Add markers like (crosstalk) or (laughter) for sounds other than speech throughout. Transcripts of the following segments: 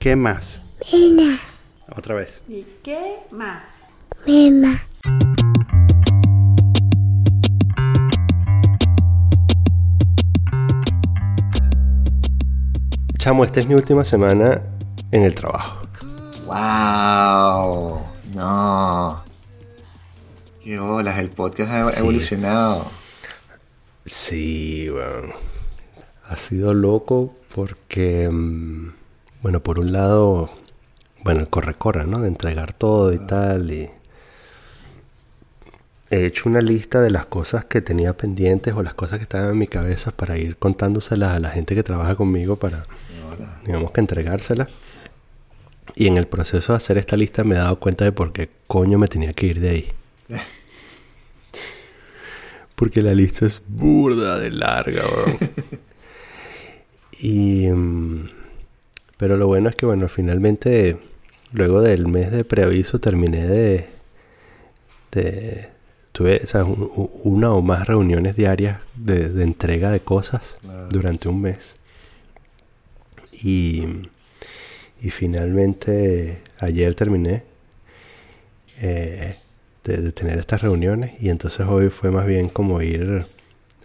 qué más? Mena. Otra vez. ¿Y qué más? Mema. Chamo, esta es mi última semana en el trabajo. ¡Wow! No. Qué bolas, el podcast ha Sí. evolucionado. Sí, bueno. Ha sido loco porque, mm, bueno, por un lado, bueno, el corre-corre, ¿no? De entregar todo y tal. Y he hecho una lista de las cosas que tenía pendientes o las cosas que estaban en mi cabeza para ir contándoselas a la gente que trabaja conmigo para, Hola. digamos que entregárselas. Y en el proceso de hacer esta lista me he dado cuenta de por qué coño me tenía que ir de ahí. (laughs) Porque la lista es burda de larga, weón. (laughs) y. pero lo bueno es que, bueno, finalmente, luego del mes de preaviso, terminé de. de tuve o sea, un- una o más reuniones diarias de, de entrega de cosas Claro. durante un mes. Y. Y finalmente, ayer terminé. eh, de, de tener estas reuniones y entonces hoy fue más bien como ir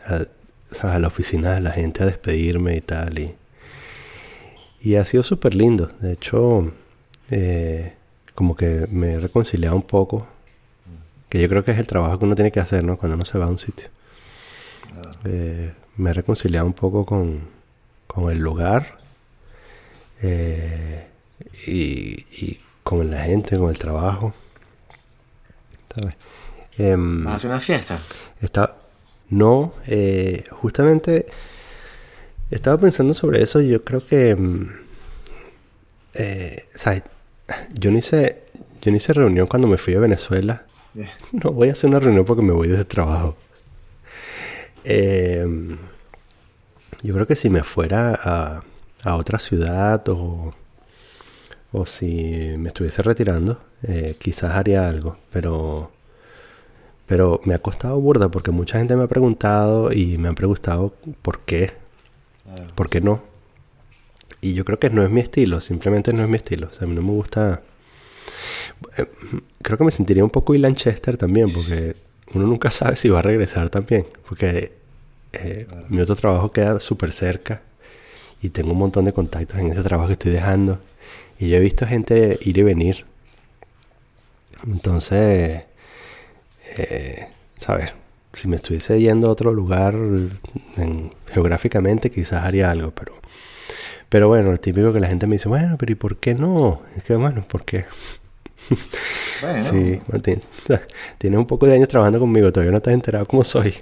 a, o sea, a la oficina de la gente a despedirme y tal y, y ha sido súper lindo de hecho eh, como que me he reconciliado un poco que yo creo que es el trabajo que uno tiene que hacer ¿no? cuando uno se va a un sitio Eh, me he reconciliado un poco con, con el lugar eh, y, y con la gente, con el trabajo. ¿Sabes? Em, ¿Vas a hacer una fiesta? está, no, eh, justamente estaba pensando sobre eso. y Yo creo que, mm, eh, ¿sabes? Yo no hice, yo no hice reunión cuando me fui a Venezuela. (laughs) No voy a hacer una reunión porque me voy desde trabajo. Eh, yo creo que si me fuera a, a otra ciudad o, o si me estuviese retirando, eh, quizás haría algo. Pero, pero me ha costado burda porque mucha gente me ha preguntado y me han preguntado por qué, claro. por qué no. Y yo creo que no es mi estilo, simplemente no es mi estilo. O sea, a mí no me gusta... Eh, Creo que me sentiría un poco Ilan Chester también, porque uno nunca sabe si va a regresar también. Porque eh, Claro. mi otro trabajo queda súper cerca y tengo un montón de contactos en ese trabajo que estoy dejando. Y yo he visto gente ir y venir. Entonces, eh, ¿sabes? Si me estuviese yendo a otro lugar en- geográficamente, quizás haría algo, pero... Pero bueno, el típico que la gente me dice, bueno, pero ¿y por qué no? Es que bueno, ¿por qué? Bueno, Sí, Martín. (laughs) Tienes un poco de años trabajando conmigo, todavía no te has enterado cómo soy.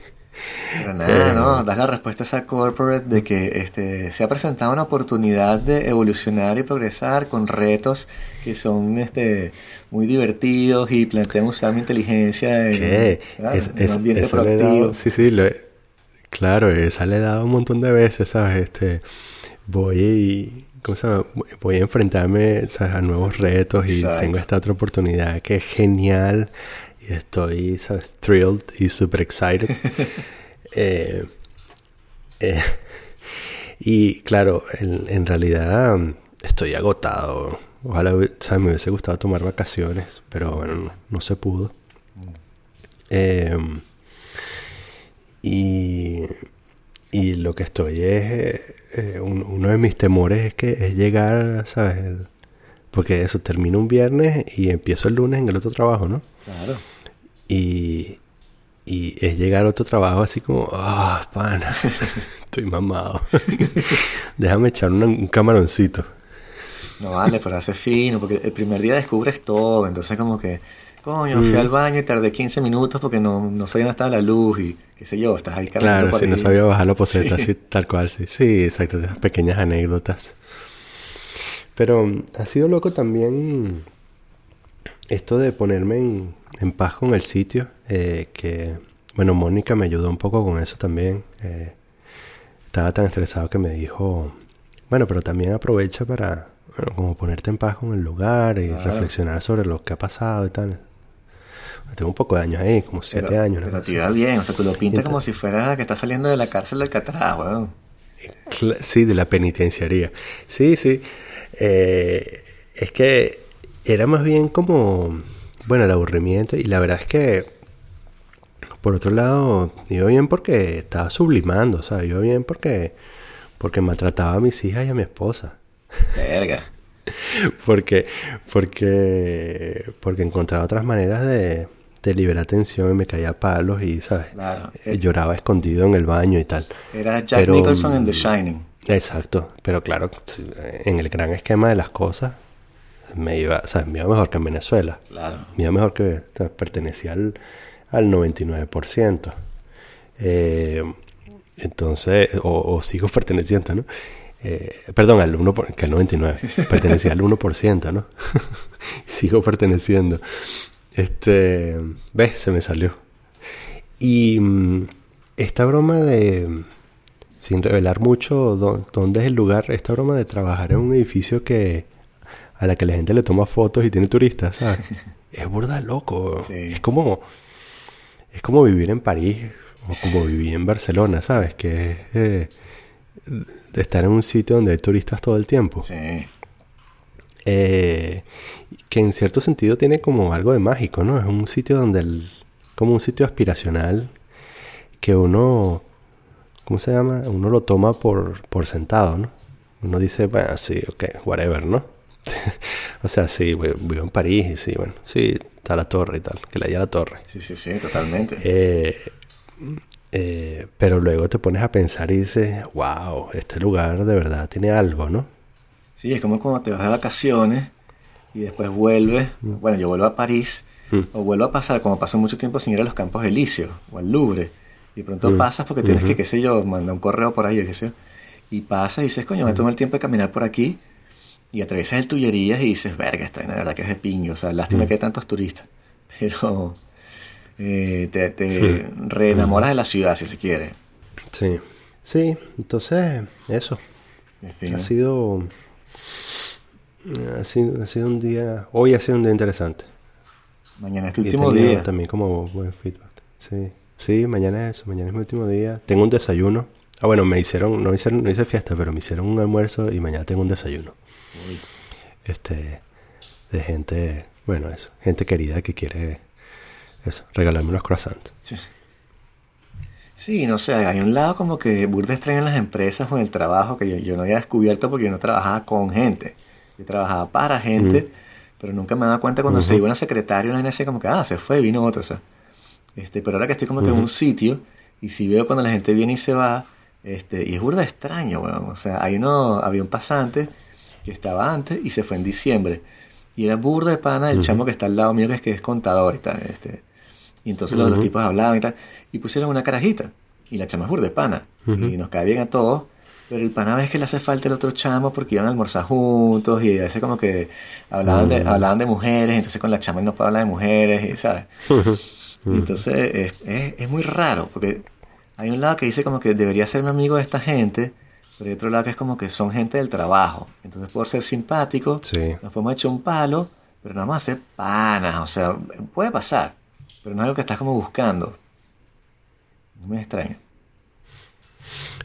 Pero nada, Eh. ¿no? Das la respuesta a esa corporate de que este, se ha presentado una oportunidad de evolucionar y progresar con retos que son este, muy divertidos y plantean usar mi inteligencia en. Es- en un ambiente proactivo. dado- sí, sí, lo he- claro, esa le he dado un montón de veces, ¿sabes? Este, voy y, ¿cómo se llama? Voy a enfrentarme ¿sabes? a nuevos retos y Exacto. tengo esta otra oportunidad que es genial y estoy, ¿sabes? Thrilled y super excited. (laughs) Eh, eh, y claro, en, en realidad mm, estoy agotado. Ojalá ¿sabes? me hubiese gustado tomar vacaciones, pero bueno, no, no se pudo. Eh, y, y lo que estoy es, eh, un- uno de mis temores es que es llegar, ¿sabes? Porque eso, termino un viernes y empiezo el lunes en el otro trabajo, ¿no? Claro. Y, y es llegar a otro trabajo así como, ah, pana, (laughs) estoy mamado. (laughs) Déjame echar una- un camaroncito. No vale, pero hace fino, porque el primer día descubres todo, entonces como que, coño, fui al baño y tardé 15 minutos porque no, no sabía dónde estaba la luz y qué sé yo, estás ahí Claro, por si no sabía bajar la poseta, Sí. así tal cual, sí. Sí, exacto, esas pequeñas anécdotas. Pero mm, ha sido loco también esto de ponerme en, en paz con el sitio, eh, que, bueno, Mónica me ayudó un poco con eso también. eh, estaba tan estresado que me dijo, bueno, pero también aprovecha para, bueno, como ponerte en paz con el lugar y Claro. reflexionar sobre lo que ha pasado y tal. Tengo un poco de años ahí, como siete Pero, años. una pero te iba bien, o sea, tú lo pintas Entonces- como si fuera que estás saliendo de la cárcel de Alcatraz, weón. Cla- Sí, de la penitenciaría. Sí, sí. Eh, es que era más bien como, bueno, el aburrimiento y la verdad es que, por otro lado, iba bien porque estaba sublimando, o sea, iba bien porque, porque maltrataba a mis hijas y a mi esposa. Verga. (laughs) porque, porque, porque encontraba otras maneras de, de liberar tensión y me caía a palos y, ¿sabes? Claro. Eh, Lloraba escondido en el baño y tal. Era Jack Pero, Nicholson en The Shining. Exacto, pero claro, en el gran esquema de las cosas, me iba, o sea, me iba mejor que en Venezuela. Claro. Me iba mejor que, o sea, pertenecía al, al 99%. Eh, entonces, o, o sigo (laughs) perteneciendo, ¿no? Eh, perdón, al 1%, por- que al 99%, pertenecía al 1%, ¿no? (laughs) sigo perteneciendo. Este, ves, se me salió. Y mm, esta broma de, sin revelar mucho dó- dónde es el lugar, esta broma de trabajar en un edificio que a la que la gente le toma fotos y tiene turistas, ¿sabes? es burda loco. Sí. Es como es como vivir en París o como vivir en Barcelona, ¿sabes? Que es eh, de estar en un sitio donde hay turistas todo el tiempo. Sí. Eh, que en cierto sentido tiene como algo de mágico, ¿no? Es un sitio donde el, como un sitio aspiracional que uno, ¿cómo se llama? Uno lo toma por, por sentado, ¿no? Uno dice, bueno, sí, ok, whatever, ¿no? (laughs) o sea, sí, vi- vivo en París y sí, bueno, sí, está la torre y tal, que le haya la torre. Sí, sí, sí, totalmente. Eh, eh, pero luego te pones a pensar y dices, wow, este lugar de verdad tiene algo, ¿no? Sí, es como cuando te vas de vacaciones y después vuelves. Mm. Bueno, yo vuelvo a París o vuelvo a pasar, como paso mucho tiempo sin ir a los Campos Elíseos o al Louvre. Y pronto Mm. pasas porque tienes que, qué sé yo, mandar un correo por ahí, qué sé yo. Y pasas y dices, coño, me tomo el tiempo de caminar por aquí. Y atraviesas el Tullerías y dices, verga, esta de verdad que es de pingo. O sea, lástima que hay tantos turistas. (laughs) Pero eh, te, te reenamoras de la ciudad, si se quiere. Sí. Sí, entonces, eso. En fin. Ha sido, ha sido. Ha sido un día. Hoy ha sido un día interesante. Mañana es tu último día. También como buen feedback. Sí. Sí, mañana es eso. Mañana es mi último día. Tengo un desayuno. Ah, bueno, me hicieron. No hice, no hice fiesta, pero me hicieron un almuerzo y mañana tengo un desayuno. Este. De gente. Bueno, eso. Gente querida que quiere. Eso. Regalarme unos croissants. Sí. Sí, no sé, hay un lado como que burda extraño en las empresas o en el trabajo que yo, yo no había descubierto porque yo no trabajaba con gente. Yo trabajaba para gente, pero nunca me daba cuenta cuando se iba una secretaria una así como que, ah, se fue, vino otro, o sea. Este, pero ahora que estoy como que en un sitio y si veo cuando la gente viene y se va, este, y es burda extraño, weón. O sea, hay uno, había un pasante que estaba antes y se fue en diciembre. Y era burda de pana el chamo que está al lado mío, que es que es contador y tal. Este, y entonces los, los tipos hablaban y tal. Y pusieron una carajita. Y la chama es burda de pana. Y nos cae bien a todos. Pero el pana es que le hace falta el otro chamo porque iban a almorzar juntos. Y a veces como que hablaban, de, hablaban de mujeres. Entonces con la chama no puede hablar de mujeres. Y, ¿sabes? Y entonces es, es, es muy raro. Porque hay un lado que dice como que debería ser un amigo de esta gente. Pero hay otro lado que es como que son gente del trabajo. Entonces por ser simpático Sí. nos podemos echar un palo, pero no vamos a hacer panas, o sea, puede pasar, pero no es algo que estás como buscando. Es muy extraño.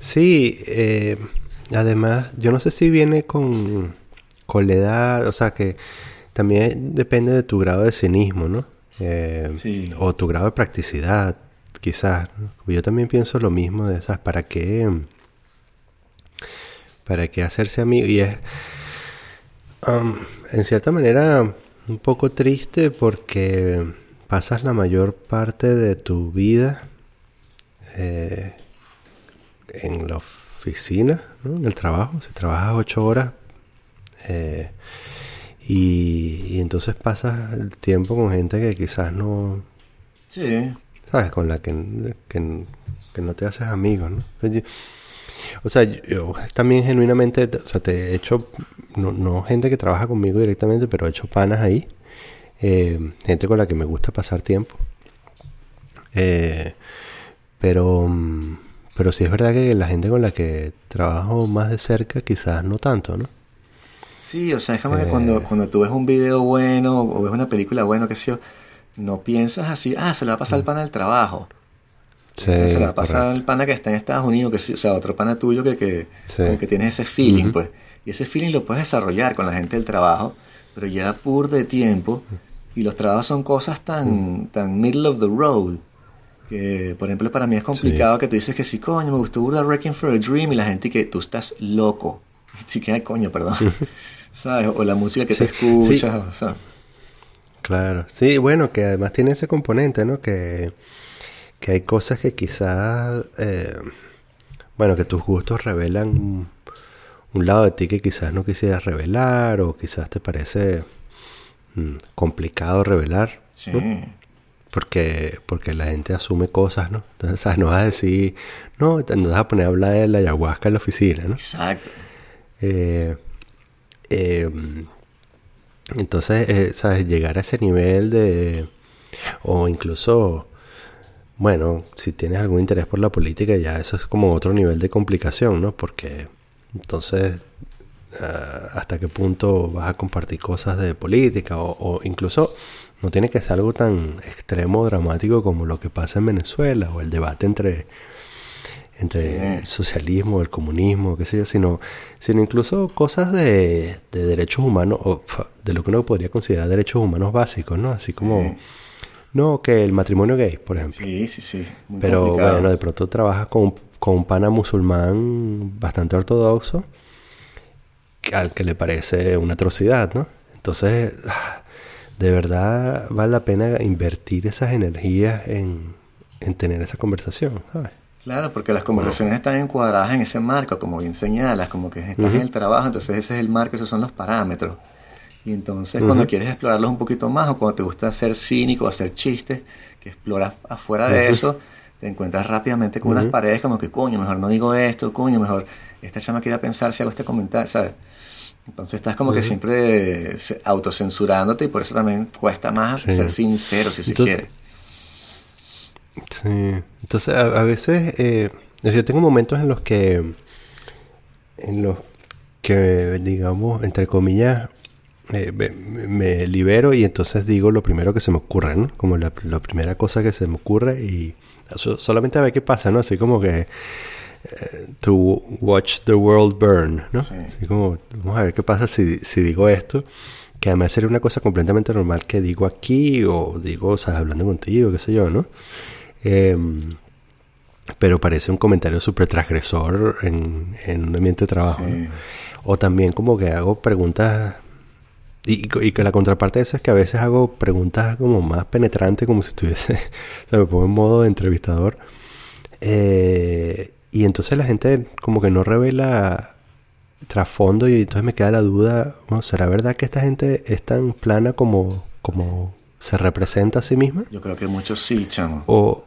Sí, eh, además, yo no sé si viene con, con la edad, o sea que también depende de tu grado de cinismo, ¿no? Eh, Sí. O tu grado de practicidad, quizás. ¿no? Yo también pienso lo mismo de esas, ¿para qué? ¿Para qué hacerse amigo? Y es, um, en cierta manera, un poco triste porque pasas la mayor parte de tu vida eh, en la oficina, ¿no? en el trabajo. Si trabajas ocho horas eh, y, y entonces pasas el tiempo con gente que quizás no, Sí, ¿sabes? Con la que, que, que no te haces amigos, ¿no? Yo- O sea, yo también genuinamente, o sea, te he hecho, no, no gente que trabaja conmigo directamente, pero he hecho panas ahí. eh, gente con la que me gusta pasar tiempo. Eh, pero, mm, pero sí es verdad que la gente con la que trabajo más de cerca, quizás no tanto, ¿no? sí, o sea, es como que cuando, cuando tú ves un video bueno o ves una película buena, qué sé yo, no piensas así, ah, se le va a pasar el pan al trabajo. Se la pasa al pana que está en Estados Unidos, que, o sea, otro pana tuyo que, que, que tienes ese feeling, pues. Y ese feeling lo puedes desarrollar con la gente del trabajo, pero ya pur de tiempo. Y los trabajos son cosas tan, tan middle of the road. Que, por ejemplo, para mí es complicado que tú dices que sí, coño, me gustó Burda Wrecking for a Dream y la gente que tú estás loco. (laughs) Sí que hay coño, perdón. (laughs) ¿Sabes? O la música que te escuchas, o sea. Claro, sí, bueno, que además tiene ese componente, ¿no? Que, que hay cosas que quizás, eh, bueno, que tus gustos revelan un, lado de ti que quizás no quisieras revelar o quizás te parece mm, complicado revelar. Sí. Porque, porque la gente asume cosas, ¿no? Entonces, (laughs) ¿sabes? no vas a decir, no, no vas a poner a hablar de la ayahuasca en la oficina, ¿no? Exacto. Eh, eh, entonces, eh, ¿sabes? Llegar a ese nivel de... O incluso, bueno, si tienes algún interés por la política, ya eso es como otro nivel de complicación, ¿no? Porque entonces, ah, ¿hasta qué punto vas a compartir cosas de política? O, incluso no tiene que ser algo tan extremo, dramático como lo que pasa en Venezuela o el debate entre entre el socialismo, el comunismo, qué sé yo, sino, sino incluso cosas de, de derechos humanos, o de lo que uno podría considerar derechos humanos básicos, ¿no? Así como, no, que el matrimonio gay, por ejemplo. Sí, sí, sí. Pero bueno, de pronto trabajas con, con un pana musulmán bastante ortodoxo, al que le parece una atrocidad, ¿no? Entonces, de verdad vale la pena invertir esas energías en, en tener esa conversación, ¿sabes? Claro, porque las conversaciones están encuadradas en ese marco, como bien señalas, como que estás en el trabajo, entonces ese es el marco, esos son los parámetros. Y entonces cuando quieres explorarlos un poquito más o cuando te gusta ser cínico o hacer chistes, que exploras afuera de eso, te encuentras rápidamente con unas paredes como que, coño, mejor no digo esto, coño, mejor esta chama quiere pensar si hago este comentario, ¿sabes? Entonces estás como que siempre autocensurándote y por eso también cuesta más ser sincero si se quiere. Sí, entonces a, veces eh, yo tengo momentos en los que, en los que, digamos, entre comillas, eh, me, libero y entonces digo lo primero que se me ocurre, ¿no? Como la, primera cosa que se me ocurre y solamente a ver qué pasa, ¿no? Así como que eh, to watch the world burn, ¿no? Así como, vamos a ver qué pasa si, si digo esto que además sería una cosa completamente normal que digo aquí o digo, o sea, hablando contigo, qué sé yo, ¿no? Em, pero parece un comentario súper transgresor en, un ambiente de trabajo. O también como que hago preguntas y, que la contraparte de eso es que a veces hago preguntas como más penetrantes, como si estuviese, (laughs) o sea, me pongo en modo de entrevistador. Eh, y entonces la gente como que no revela trasfondo y entonces me queda la duda, ¿será verdad que esta gente es tan plana como, como se representa a sí misma? Yo creo que muchos sí, chamo. O,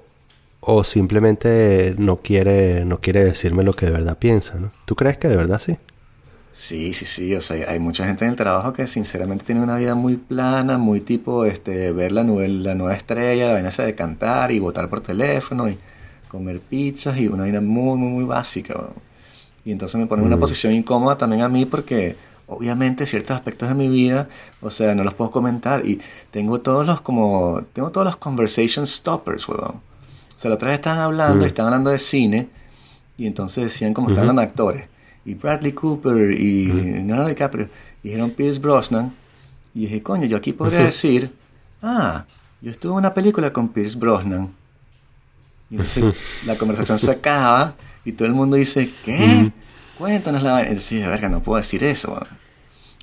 o simplemente no quiere, no quiere decirme lo que de verdad piensa, ¿no? ¿Tú crees que de verdad sí? Sí, sí, sí, o sea, hay mucha gente en el trabajo que sinceramente tiene una vida muy plana, muy tipo este, ver la, la nueva estrella, la vaina de cantar y votar por teléfono y comer pizzas y una vida muy, muy, muy básica. Y entonces me pone en una mm. posición incómoda también a mí porque obviamente ciertos aspectos de mi vida, o sea, no los puedo comentar y tengo todos los como, tengo todos los conversation stoppers, weón sea, la otra vez estaban hablando, mm. estaban hablando de cine, y entonces decían como estaban hablando de actores. Y Bradley Cooper y Leonardo DiCaprio dijeron Pierce Brosnan. Y dije, coño, yo aquí podría (laughs) decir, ah, yo estuve en una película con Pierce Brosnan. Y entonces (laughs) la conversación se acaba y todo el mundo dice, ¿qué? Cuéntanos la vaina. Y decía, verga, no puedo decir eso.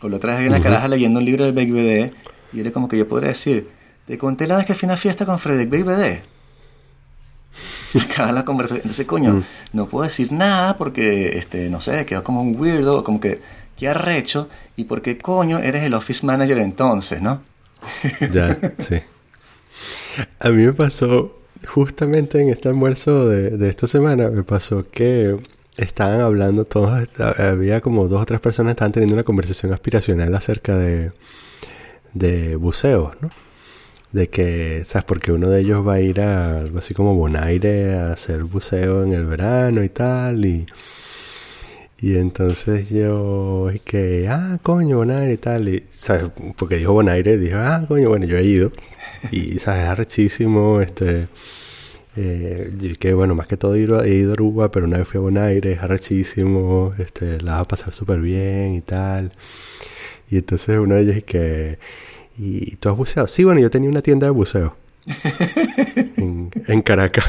O la otra vez vi una caraja leyendo un libro de Beck BD y era como que yo podría decir, te conté la vez que fui a una fiesta con Frederick Beck BD (laughs) se acaba la conversación. Entonces, coño, mm. no puedo decir nada porque, este, no sé, quedó como un weirdo, como que, qué arrecho, y porque, coño, eres el office manager entonces, ¿no? (laughs) ya, sí. A mí me pasó, justamente en este almuerzo de, de esta semana, me pasó que estaban hablando todos, había como dos o tres personas que estaban teniendo una conversación aspiracional acerca de, de buceo, ¿no? De que, ¿sabes? Porque uno de ellos va a ir a algo así como Bonaire a hacer buceo en el verano y tal, y, y entonces yo, es que, ah, coño, Bonaire y tal, y, ¿sabes? Porque dijo Bonaire, dijo, ah, coño, bueno, yo he ido, y, ¿sabes? Es arrechísimo, este, Eh, que bueno, más que todo he ido, he a Aruba, pero una vez fui a Bonaire, arrechísimo, este, la vas a pasar súper bien y tal. Y entonces uno de ellos es que, ¿y tú has buceado? Sí, bueno, yo tenía una tienda de buceo (laughs) en, en Caracas.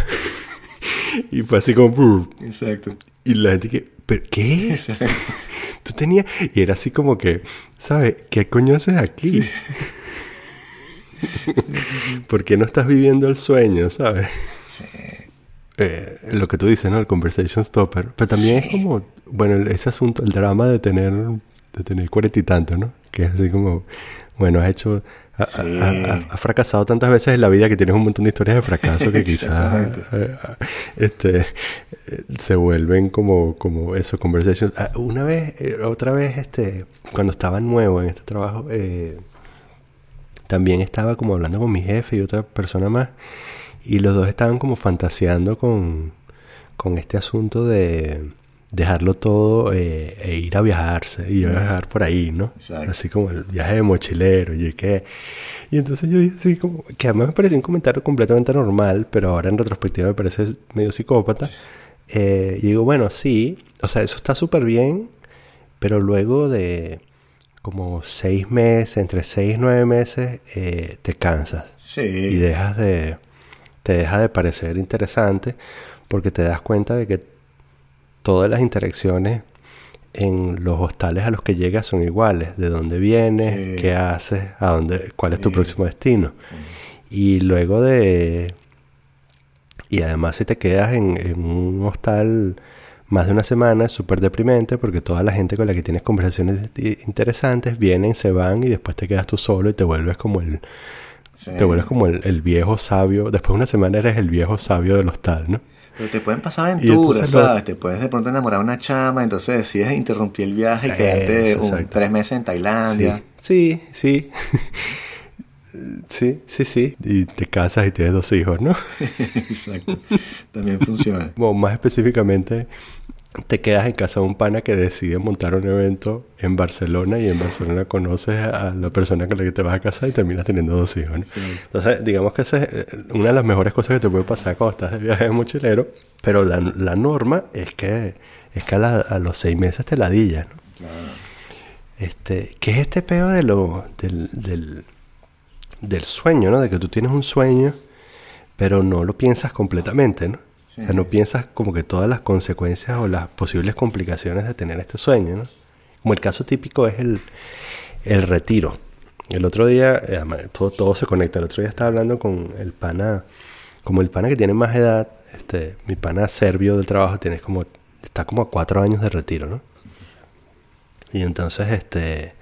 (laughs) y fue así como... Exacto. Y la gente que, ¿pero qué? Exacto. (laughs) Tú tenías... Y era así como que, ¿sabes? ¿Qué coño haces aquí? ¿Por qué no estás viviendo el sueño, sabes? Sí. Eh, lo que tú dices, ¿no? El conversation stopper. Pero también es como, bueno, ese asunto, el drama de tener, de tener cuarenta y tanto, ¿no? Que es así como, bueno, has hecho, ha- Sí. ha- ha- has fracasado tantas veces en la vida que tienes un montón de historias de fracaso que (laughs) quizás Exactamente. eh, este, eh, se vuelven como, como eso, conversations. Ah, Una vez, eh, otra vez, este, cuando estaba nuevo en este trabajo, eh, también estaba como hablando con mi jefe y otra persona más. Y los dos estaban como fantaseando con, con este asunto de dejarlo todo eh, e ir a viajarse y a viajar por ahí, ¿no? Exacto. Así como el viaje de mochilero y qué. Y entonces yo dije así como, que además me pareció un comentario completamente normal, pero ahora en retrospectiva me parece medio psicópata. Eh, y digo, bueno, sí, o sea, eso está súper bien, pero luego de como seis meses, entre seis y nueve meses, eh, te cansas y Sí. dejas de te deja de parecer interesante porque te das cuenta de que todas las interacciones en los hostales a los que llegas son iguales, de dónde vienes, Sí. qué haces, a dónde, cuál es tu próximo destino. Sí. Y luego de y además si te quedas en, en un hostal más de una semana es súper deprimente porque toda la gente con la que tienes conversaciones interesantes vienen, se van y después te quedas tú solo y te vuelves como el Sí. te vuelves como el, el viejo sabio. Después de una semana eres el viejo sabio del hostal, ¿no? Pero te pueden pasar aventuras, lo- ¿sabes? Te puedes de pronto enamorar de una chama, entonces decides interrumpir el viaje y quedarte un- tres meses en Tailandia. Sí, sí, (laughs) sí. sí, sí, Y te casas y tienes dos hijos, ¿no? (laughs) Exacto. También funciona. O más específicamente, te quedas en casa de un pana que decide montar un evento en Barcelona y en Barcelona conoces a la persona con la que te vas a casar y terminas teniendo dos hijos, ¿no? Entonces, digamos que esa es eh, una de las mejores cosas que te puede pasar cuando estás de viaje de mochilero, pero la, la norma es que, es que a, la- a los seis meses te ladillas, ¿no? Claro. Este, ¿qué es este peo de lo, del, del, del sueño, ¿no? De que tú tienes un sueño, pero no lo piensas completamente, ¿no? O sea, no piensas como que todas las consecuencias o las posibles complicaciones de tener este sueño, ¿no? Como el caso típico es el, el retiro. El otro día, eh, todo, todo se conecta. El otro día estaba hablando con el pana, como el pana que tiene más edad, este, mi pana serbio del trabajo, tiene como, está como a cuatro años de retiro, ¿no? Y entonces, este,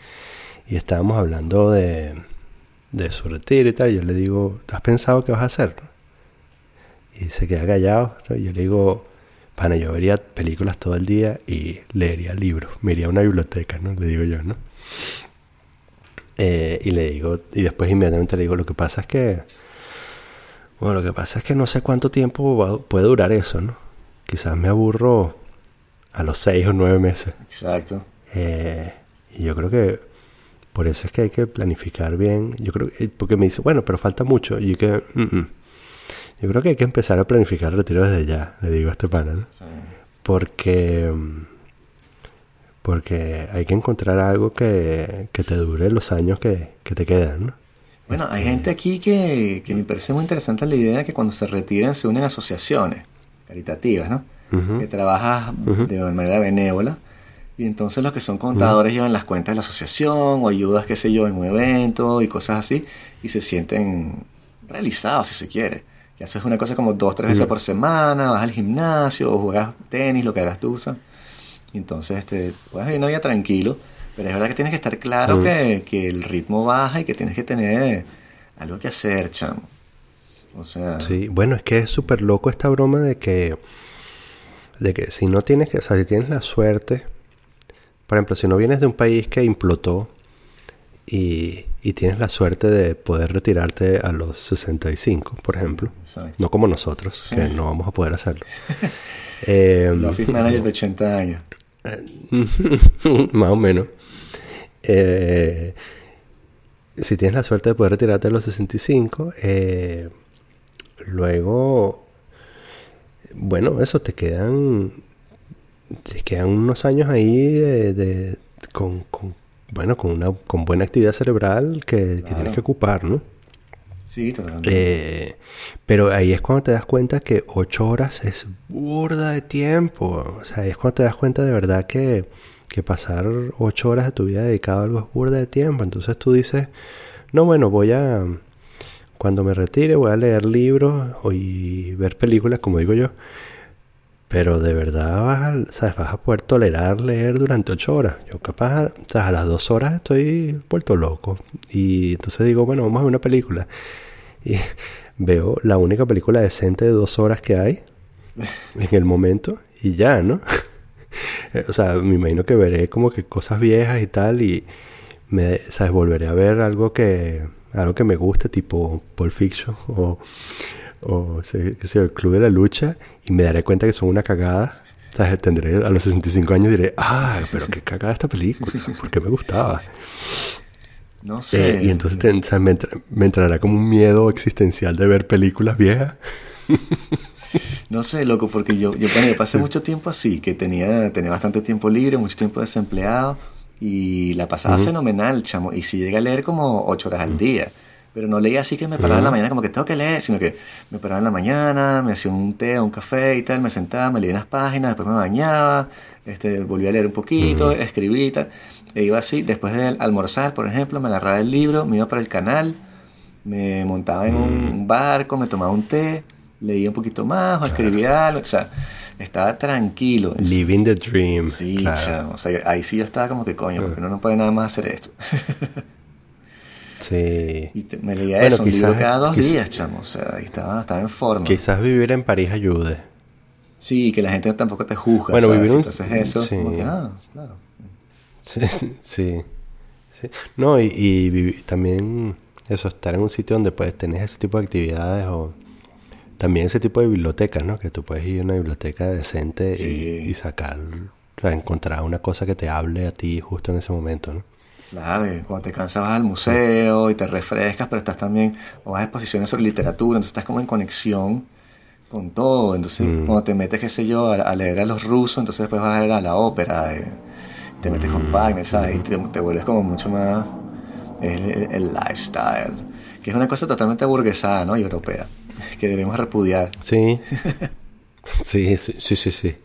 y estábamos hablando de, de su retiro y tal. Yo le digo, ¿has pensado qué vas a hacer? Y se queda callado. ¿no? Y yo le digo, pana, yo vería películas todo el día y leería libros. Me iría a una biblioteca, ¿no? Le digo yo, ¿no? Eh, y le digo, y después inmediatamente le digo, lo que pasa es que, bueno, lo que pasa es que no sé cuánto tiempo va- puede durar eso, ¿no? Quizás me aburro a los seis o nueve meses. Exacto. Eh, y yo creo que por eso es que hay que planificar bien. Yo creo que, porque me dice, bueno, pero falta mucho. Y yo que, "Mm, mm". Yo creo que hay que empezar a planificar el retiro desde ya, le digo a este pana, ¿no? Sí. Porque, mm, porque hay que encontrar algo que, que te dure los años que, que te quedan, ¿no? Bueno, hay gente aquí que, que me parece muy interesante la idea de que cuando se retiran se unen a asociaciones caritativas, ¿no? Que trabajas de manera benévola. Y entonces los que son contadores llevan las cuentas de la asociación o ayudas, qué sé yo, en un evento y cosas así. Y se sienten realizados, si se quiere. Y haces una cosa como dos, tres veces por semana, vas al gimnasio o juegas tenis, lo que hagas tú. ¿sabes? Entonces este, puedes vivir una vida tranquilo. Pero es verdad que tienes que estar claro que, que el ritmo baja y que tienes que tener algo que hacer, chamo. O sea, Sí, bueno, es que es súper loco esta broma de que, de que si no tienes que, o sea, si tienes la suerte, por ejemplo, si no vienes de un país que implotó y, y tienes la suerte de poder retirarte a los 65, por ejemplo, exacto. no como nosotros, Sí. que (laughs) no vamos a poder hacerlo. (laughs) Eh, Los office managers de 80 años. (laughs) más o menos. Eh, si tienes la suerte de poder retirarte a los 65, eh, luego, bueno, eso, te quedan, te quedan unos años ahí de, de- con, con, bueno, con una con buena actividad cerebral que, tienes que ocupar, ¿no? Sí, totalmente. Eh, pero ahí es cuando te das cuenta que ocho horas es burda de tiempo. O sea, ahí es cuando te das cuenta de verdad que, que pasar ocho horas de tu vida dedicado a algo es burda de tiempo. Entonces tú dices, no, bueno, voy a, cuando me retire, voy a leer libros o- y ver películas, como digo yo. Pero de verdad vas a, ¿sabes? vas a poder tolerar leer durante ocho horas. Yo capaz, sea, a las dos horas estoy vuelto loco. Y entonces digo, bueno, vamos a ver una película. Y (laughs) veo la única película decente de dos horas que hay (laughs) en el momento y ya, ¿no? (laughs) o sea, me imagino que veré como que cosas viejas y tal y me, ¿sabes? Volveré a ver algo que, algo que me guste, tipo Pulp Fiction o, o sé, qué sé yo, el Club de la Lucha y me daré cuenta que son una cagada. ¿Sabes? Tendré a los 65 años diré, ah, pero qué cagada esta película, porque me gustaba. No sé. Eh, y entonces o sea, me, entra- me entrará como un miedo existencial de ver películas viejas. (laughs) No sé, loco, porque yo, yo, bueno, pasé mucho tiempo así, que tenía, tenía bastante tiempo libre, mucho tiempo desempleado y la pasaba fenomenal, chamo. Y sí llegué a leer como ocho horas al día, pero no leía así que me paraba en la mañana como que tengo que leer, sino que me paraba en la mañana, me hacía un té o un café y tal, me sentaba, me leía unas páginas, después me bañaba, este, volvía a leer un poquito, escribí y tal. E iba así, después de almorzar, por ejemplo, me agarraba el libro, me iba para el canal, me montaba en un barco, me tomaba un té, leía un poquito más o escribía algo, o sea, estaba tranquilo. Living the dream. Sí, claro. o sea, ahí sí yo estaba como que coño, porque uno no puede nada más hacer esto. (laughs) Sí. Y te- me leía Bueno, eso, un libro quizás- cada dos quizás- días, chamo, o sea, ahí estaba, estaba en forma. Quizás vivir en París ayude. Sí, que la gente tampoco te juzga, Bueno, ¿sabes? vivir un- Entonces eso, sí. como que, ah, claro. Sí, (laughs) sí. No, y, también eso, estar en un sitio donde puedes tener ese tipo de actividades o también ese tipo de bibliotecas, ¿no? Que tú puedes ir a una biblioteca decente y- y, sacar, o sea, encontrar una cosa que te hable a ti justo en ese momento, ¿no? Claro, cuando te cansas vas al museo y te refrescas, pero estás también, o vas a exposiciones sobre literatura, entonces estás como en conexión con todo. Entonces, cuando te metes, qué sé yo, a, a leer a los rusos, entonces después vas a ir a la ópera, eh, te metes con Wagner, ¿sabes? Y te, te vuelves como mucho más el, el- el lifestyle, que es una cosa totalmente burguesada, ¿no? Y europea, que debemos repudiar. Sí. (laughs) sí, sí, sí, sí, sí.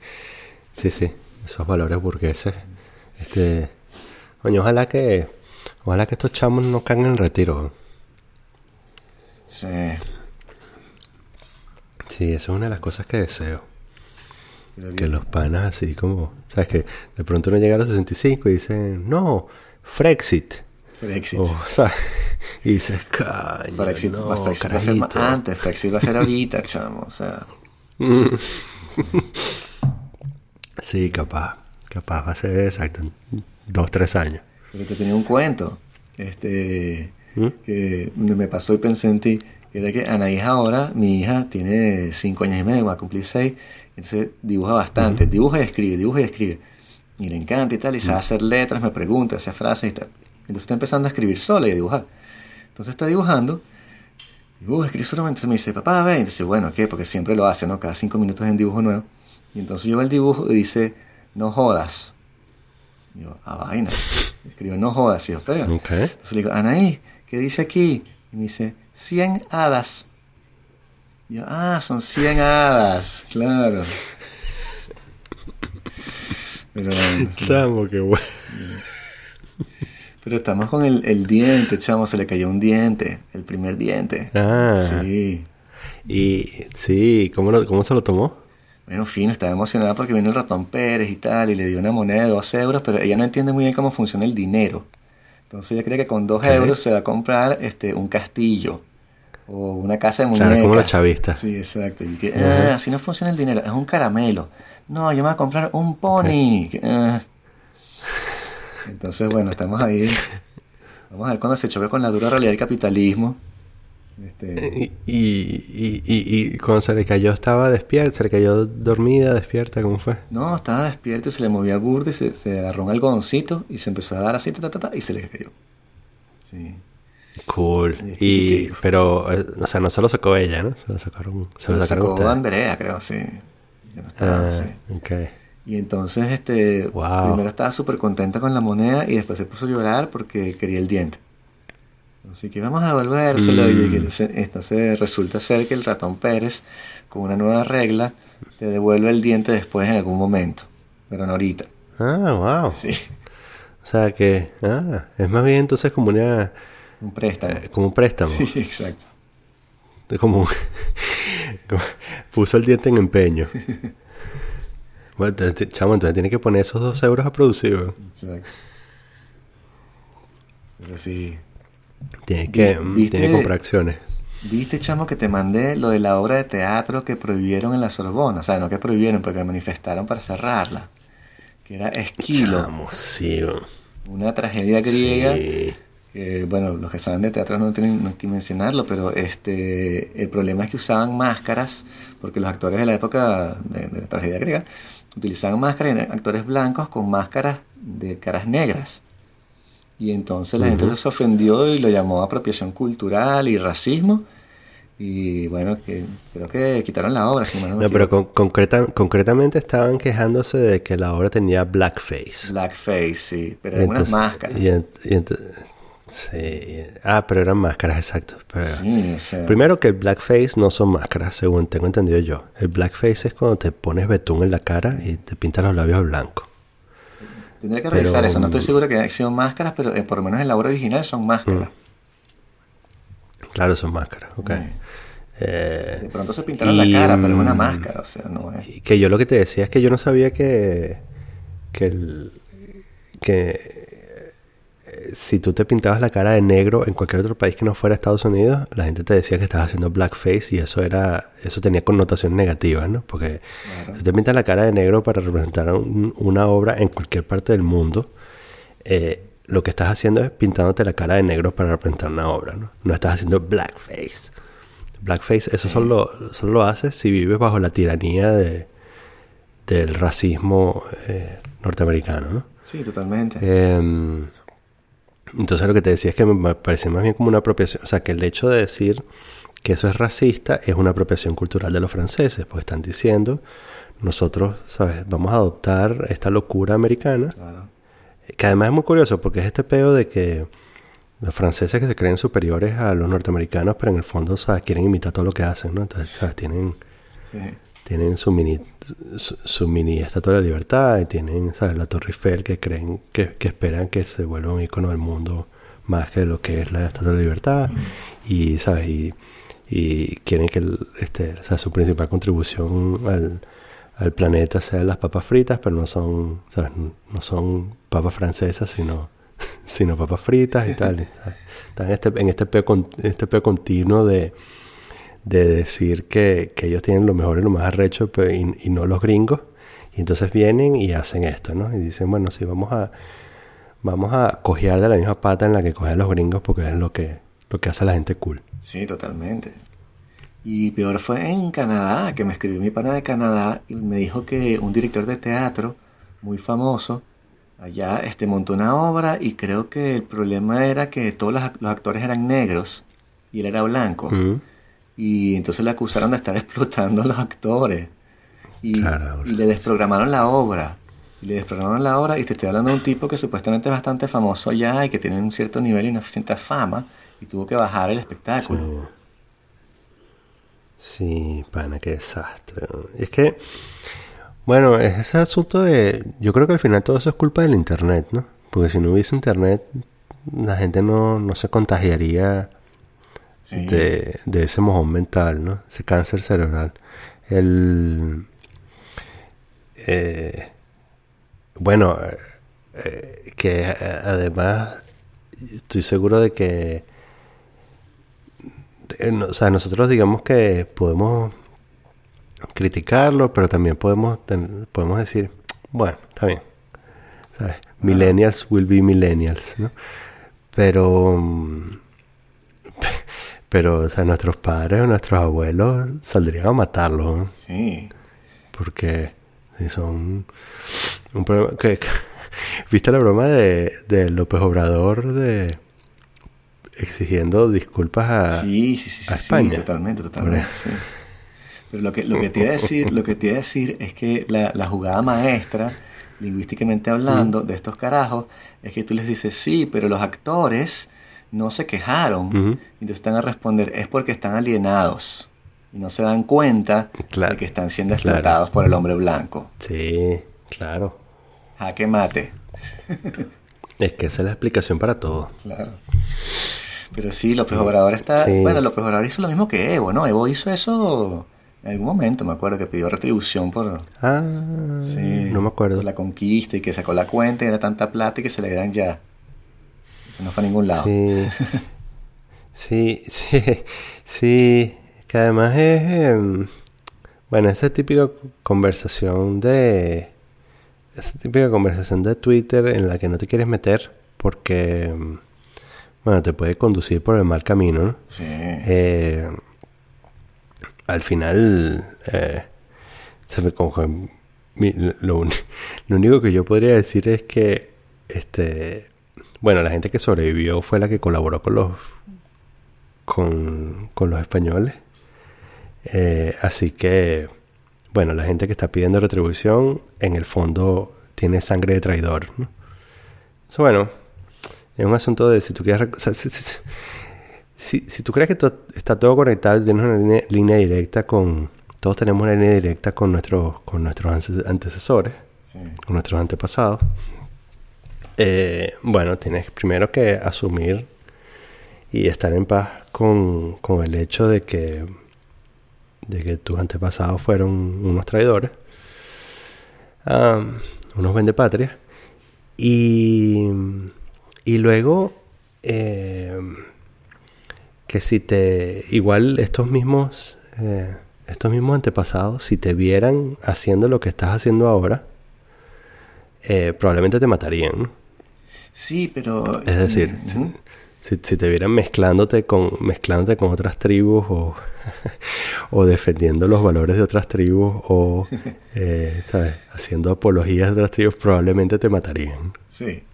Sí, sí. Esos valores burgueses. Este. Coño, ojalá que. Ojalá que estos chamos no caigan en retiro. Sí. Sí, eso es una de las cosas que deseo. Que los panas así como... ¿Sabes? Que de pronto uno llega a los 65 y dicen... No, Frexit. Brexit. O, (laughs) ¿sabes? Y dices... Caño, Brexit, no, va a ser más carajito". antes, Brexit va a ser ahorita, chamo, o sea... (laughs) Sí, capaz. Capaz va a ser exacto. Dos, tres años. Pero te tenía un cuento este, ¿Mm? que me pasó y pensé en ti. Que era que Anaís ahora, mi hija, tiene cinco años y medio, va a cumplir seis. Entonces dibuja bastante. Dibuja y escribe, dibuja y escribe. Y le encanta y tal. Y sabe hacer letras, me pregunta, hace frases y tal. Entonces está empezando a escribir sola y a dibujar. Entonces está dibujando. Dibuja, escribe solamente. Entonces me dice, papá, ve. Y dice, bueno, ¿qué? Porque siempre lo hace, ¿no? Cada cinco minutos hay un dibujo nuevo. Y entonces yo veo el dibujo y dice, no jodas. Yo, a vaina. Escribo, no jodas. Y yo, espera. Ok. Entonces le digo, Anaí, ¿qué dice aquí? Y me dice, 100 hadas. Y yo, ah, son 100 hadas, claro. Pero, sí. Chamo, qué bueno. pero estamos con el, el diente, chamo, se le cayó un diente, el primer diente. Ah. Sí. Y sí, ¿cómo, lo- ¿cómo se lo tomó? Bueno, fino, estaba emocionada porque vino el ratón Pérez y tal, y le dio una moneda de dos euros, pero ella no entiende muy bien cómo funciona el dinero. Entonces ella cree que con dos Ok. euros se va a comprar este, un castillo o una casa de Claro, muñecas. como los chavistas. Sí, exacto. Y que, ah, así no funciona el dinero, es un caramelo. No, yo me voy a comprar un pony. Que, ah. Entonces, bueno, estamos ahí. (laughs) Vamos a ver cuando se choque con la dura realidad del capitalismo. Este, Y, y, y, y- cuando se le cayó estaba despierta, se le cayó dormida, despierta, ¿cómo fue? no, estaba despierto y se le movía burdo y se, se agarró un algodoncito y se empezó a dar así, ta, ta, ta, y se le cayó. Sí. Cool. Y pero, eh, o sea, no se lo sacó ella, ¿no? Se lo sacaron, se Se lo sacó. Andrea, creo, sí. No estaba Ah. Y entonces, este, Wow. primero estaba súper contenta con la moneda y después se puso a llorar porque quería el diente. Así que vamos a devolvérselo. Mm. resulta ser que el ratón Pérez, con una nueva regla, te devuelve el diente después en algún momento, pero no ahorita. Ah, wow. Sí, O sea que, ah, es más bien entonces como una, un préstamo. eh, como un préstamo. Sí, exacto. Es como, (laughs) como- puso el diente en empeño. Bueno, chamo, entonces tiene que poner esos dos euros a producir. Exacto. Pero sí. Tiene que, Vi- mm, ¿viste? tiene que comprar acciones. ¿Viste, chamo, que te mandé lo de la obra de teatro que prohibieron en la Sorbona? O sea, no que prohibieron, porque manifestaron para cerrarla. Que era Esquilo, Vamos, sí. una tragedia griega. Sí. que, bueno, los que saben de teatro no tienen no que mencionarlo, pero este, el problema es que usaban máscaras, porque los actores de la época de, de la tragedia griega utilizaban máscaras y actores blancos con máscaras de caras negras. Y entonces la gente se ofendió y lo llamó apropiación cultural y racismo. Y bueno, que creo que quitaron la obra, si no No, pero con- concreta- concretamente estaban quejándose de que la obra tenía blackface. Blackface, sí, pero eran unas máscaras. y ent- y ent- sí. Ah, pero eran máscaras, exacto. Pero- Sí, o sea, Primero que el blackface no son máscaras, según tengo entendido yo. El blackface es cuando te pones betún en la cara y te pintas los labios blancos. Tendría que pero, revisar eso. No estoy mm, seguro que hayan sido máscaras, pero eh, por lo menos en la obra original son máscaras. Claro, son máscaras, ok. Sí. Eh, De pronto se pintaron y, la cara, pero es una mm, máscara, o sea, no es. y que yo lo que te decía es que yo no sabía que que el, que si tú te pintabas la cara de negro en cualquier otro país que no fuera Estados Unidos, la gente te decía que estabas haciendo blackface y eso era eso tenía connotaciones negativas, ¿no? Porque Claro. si te pintas la cara de negro para representar un- una obra en cualquier parte del mundo, eh, lo que estás haciendo es pintándote la cara de negro para representar una obra, ¿no? No estás haciendo blackface. Blackface, eso solo, solo lo haces si vives bajo la tiranía de, del racismo eh, norteamericano, ¿no? Sí, totalmente. Em, entonces lo que te decía es que me parece más bien como una apropiación, o sea, que el hecho de decir que eso es racista es una apropiación cultural de los franceses, porque están diciendo, nosotros, ¿sabes? Vamos a adoptar esta locura americana, Claro. que además es muy curioso porque es este peo de que los franceses que se creen superiores a los norteamericanos, pero en el fondo, ¿sabes? Quieren imitar todo lo que hacen, ¿no? Entonces, ¿sabes? Tienen Sí. Tienen su mini su, su mini estatua de la libertad y tienen ¿sabes? la Torre Eiffel que creen que, que esperan que se vuelva un icono del mundo más que lo que es la estatua de la libertad y sabes y, y quieren que este o sea, su principal contribución al, al planeta sean las papas fritas pero no son ¿sabes? no son papas francesas sino (laughs) sino papas fritas y tal ¿sabes? están en este en este peo, este peo continuo de de decir que, que ellos tienen lo mejor y lo más arrecho pero- y, y no los gringos. Y entonces vienen y hacen esto, ¿no? Y dicen, bueno, sí, vamos a, vamos a cojear de la misma pata en la que cogen los gringos porque es lo que, lo que hace a la gente cool. Sí, totalmente. Y peor fue en Canadá, que me escribió mi pana de Canadá y me dijo que un director de teatro muy famoso allá este, montó una obra y creo que el problema era que todos los, ac- los actores eran negros y él era blanco. Y entonces le acusaron de estar (laughs) explotando a los actores. Y, Claro. y le desprogramaron la obra. Y le desprogramaron la obra y te estoy hablando de un tipo que supuestamente es bastante famoso allá y que tiene un cierto nivel y una cierta fama y tuvo que bajar el espectáculo. Sí, pana, qué desastre. es que, bueno, es ese asunto de... Yo creo que al final todo eso es culpa del Internet, ¿no? Porque si no hubiese Internet, la gente no, no se contagiaría Sí. de, de ese mojón mental, ¿no? Ese cáncer cerebral. El... eh, bueno, eh, que eh, además estoy seguro de que... eh, no- o sea, nosotros digamos que podemos criticarlo, pero también podemos, ten- podemos decir, bueno, está bien. ¿sabes? Millennials will be millennials, ¿no? Pero... mm, pero, o sea, nuestros padres o nuestros abuelos saldrían a matarlos. Sí. Porque sí, son un problema que, (laughs) ¿Viste la broma de, de López Obrador de exigiendo disculpas a... Sí, sí, sí, sí, a sí, España. totalmente, totalmente. Por sí. Pero lo que, lo que te iba a (laughs) decir, lo que te iba a decir es que la, la jugada maestra, lingüísticamente hablando, de estos carajos, es que tú les dices, sí, pero los actores no se quejaron. Y te están a responder, es porque están alienados. Y no se dan cuenta de que están siendo explotados por el hombre blanco. Sí, claro. Jaque mate. (laughs) es que esa es la explicación para todo. Claro. Pero sí, López Obrador está... Bueno, López Obrador hizo lo mismo que Evo, ¿no? Evo hizo eso en algún momento, me acuerdo que pidió retribución por... Ah, sí, no me acuerdo. la conquista y que sacó la cuenta y era tanta plata y que se le dan ya. Eso no fue a ningún lado. Sí, sí, (laughs) sí, sí. Que además es... Em, bueno, esa típica conversación de... Esa típica conversación de Twitter en la que no te quieres meter porque... Em, bueno, te puede conducir por el mal camino, ¿no? Sí. Eh, al final, eh, se me coge. lo, único que yo podría decir es que, este, bueno, la gente que sobrevivió fue la que colaboró con los, con, con los españoles. Eh, así que, bueno, la gente que está pidiendo retribución, en el fondo, tiene sangre de traidor. ¿no? bueno, es un asunto de si tú quieres... si, si, tú crees que está todo conectado y tienes una línea, directa con... Todos tenemos una línea directa con nuestros, con nuestros antecesores, con nuestros antepasados. Eh, bueno, tienes primero que asumir y estar en paz con, con el hecho de que, de que tus antepasados fueron unos traidores, um, unos vendepatrias. Y y luego, eh, que si te, igual estos mismos, eh, estos mismos antepasados, si te vieran haciendo lo que estás haciendo ahora, eh, probablemente te matarían. Sí, pero... Es decir, si, te vieran mezclándote con, mezclándote con otras tribus o, (laughs) o defendiendo los valores de otras tribus o, (laughs) ¿sabes? Haciendo apologías de otras tribus, probablemente te matarían. Sí.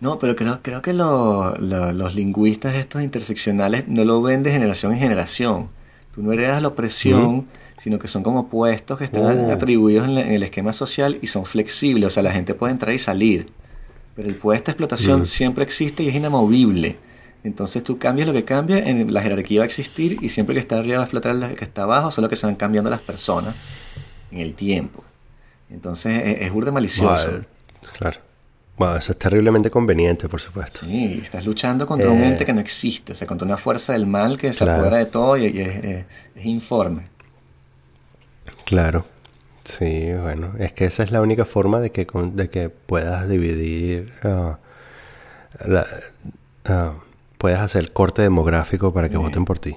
No, pero creo, creo que los lingüistas estos interseccionales no lo ven de generación en generación. Tú no heredas la opresión, sino que son como puestos que están oh. atribuidos en, el esquema social y son flexibles, o sea, la gente puede entrar y salir. Pero el puesto de explotación siempre existe y es inamovible. Entonces tú cambias lo que cambia, en la jerarquía va a existir y siempre que está arriba va a explotar el que está abajo, solo que se van cambiando las personas en el tiempo. Entonces es, es burde malicioso. claro. Bueno, eso es terriblemente conveniente, por supuesto. Sí, estás luchando contra un ente que no existe, o sea, contra una fuerza del mal que se apodera de todo y, es, informe. Claro. Sí, bueno, es que esa es la única forma de que, de que puedas dividir, uh, uh, puedas hacer corte demográfico para que voten por ti.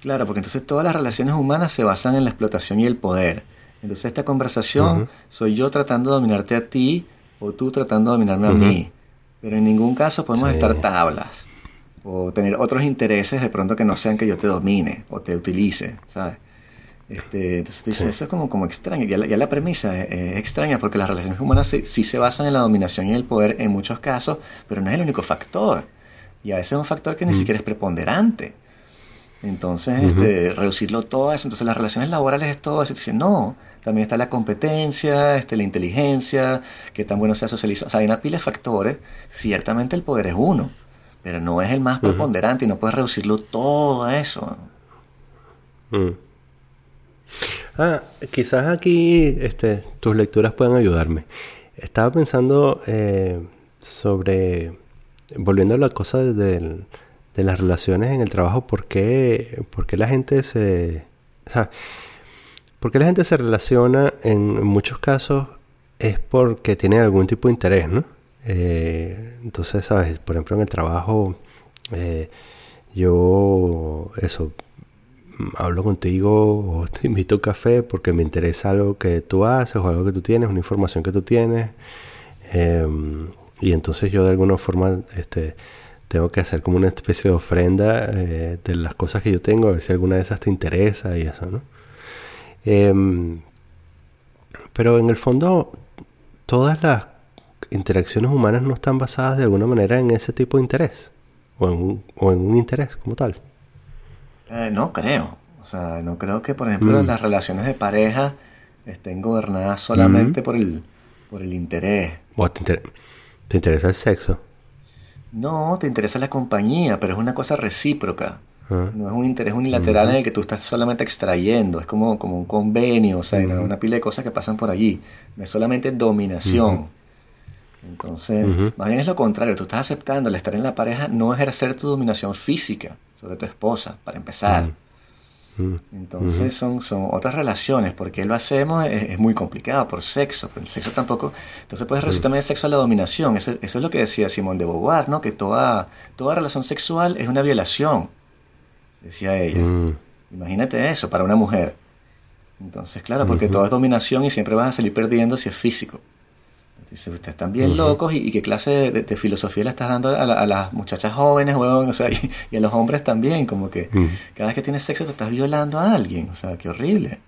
Claro, porque entonces todas las relaciones humanas se basan en la explotación y el poder. Entonces esta conversación soy yo tratando de dominarte a ti o tú tratando de dominarme a mí. Pero en ningún caso podemos estar tablas o tener otros intereses de pronto que no sean que yo te domine o te utilice, ¿sabes? Este, entonces eso es como, como extraño. Ya la, ya la premisa es, extraña porque las relaciones humanas sí, se basan en la dominación y el poder en muchos casos, pero no es el único factor. Y a veces es un factor que ni siquiera es preponderante. Entonces, este, reducirlo todo eso. Entonces, las relaciones laborales es todo eso. Dicen, no, también está la competencia, este, la inteligencia, que tan bueno sea socializado. O sea, hay una pila de factores. Ciertamente el poder es uno, pero no es el más preponderante y no puedes reducirlo todo a eso. Mm. Ah, quizás aquí este, tus lecturas puedan ayudarme. Estaba pensando eh, sobre, volviendo a la cosa de las relaciones en el trabajo, ¿por qué, la gente se... O sea, ¿Por qué la gente se relaciona en, muchos casos? Es porque tiene algún tipo de interés, ¿no? Eh, entonces, ¿sabes? Por ejemplo, en el trabajo, eh, yo, eso, hablo contigo o (laughs) te invito a un café porque me interesa algo que tú haces o algo que tú tienes, una información que tú tienes. Em, y entonces yo de alguna forma, este, tengo que hacer como una especie de ofrenda eh, de las cosas que yo tengo, a ver si alguna de esas te interesa y eso, ¿no? Em, pero en el fondo, todas las interacciones humanas no están basadas de alguna manera en ese tipo de interés, o en un, o en un interés como tal. Eh, no creo. O sea, no creo que, por ejemplo, Mm. las relaciones de pareja estén gobernadas solamente por el, por el interés. ¿O te, inter- te interesa el sexo? No, te interesa la compañía, pero es una cosa recíproca. Ah, No es un interés unilateral en el que tú estás solamente extrayendo, es como, como un convenio, o sea, una- una pila de cosas que pasan por allí. No es solamente dominación. Entonces, más bien es lo contrario, tú estás aceptando el estar en la pareja, no ejercer tu dominación física sobre tu esposa, para empezar. Entonces son, son otras relaciones, porque lo hacemos es, es muy complicado por sexo, pero el sexo tampoco. Entonces puedes reducir también el sexo a la dominación. Eso, eso es lo que decía Simón de Beauvoir, ¿no? Que toda, toda relación sexual es una violación, decía ella. mm. Imagínate eso para una mujer. Entonces, claro, porque todo es dominación y siempre vas a salir perdiendo si es físico. Entonces, ustedes están bien locos y, y qué clase de, de- de filosofía le estás dando a, la- a las muchachas jóvenes, huevón, o sea, (laughs) y, y a los hombres también, como que cada vez que tienes sexo te estás violando a alguien, o sea, qué horrible.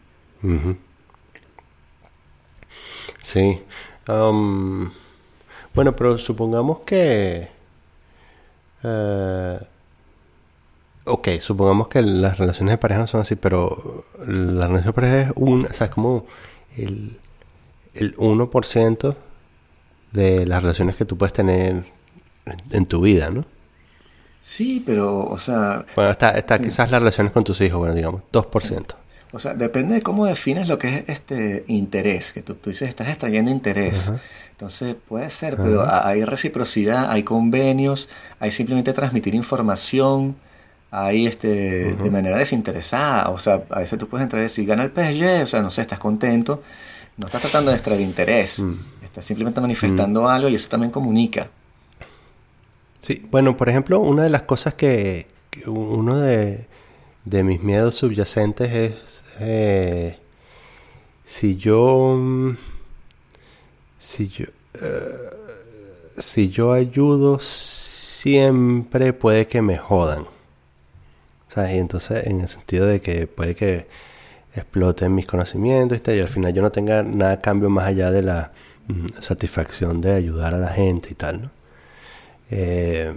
Sí. Am, bueno, pero supongamos que... eh, ok, supongamos que las relaciones de pareja no son así, pero la relación de pareja es un... O sea, es como el, el 1% de las relaciones que tú puedes tener en tu vida, ¿no? Sí, pero, o sea, Bueno, está, está quizás las relaciones con tus hijos, bueno, digamos, 2%. o sea, depende de cómo defines lo que es este interés, que tú, tú dices, estás extrayendo interés. Entonces, puede ser, pero ha- hay reciprocidad, hay convenios, hay simplemente transmitir información, hay este, de manera desinteresada, o sea, a veces tú puedes entrar y decir, gana el PSG, o sea, no sé, estás contento, no estás tratando de extraer interés, estás simplemente manifestando algo y eso también comunica. Sí, bueno, por ejemplo, una de las cosas que, uno de, de mis miedos subyacentes es eh, si yo mm, si yo eh, si yo ayudo siempre puede que me jodan. ¿Sabes? Y entonces en el sentido de que puede que exploten mis conocimientos y, al final yo no tenga nada cambio más allá de la satisfacción de ayudar a la gente y tal, ¿no? Eh,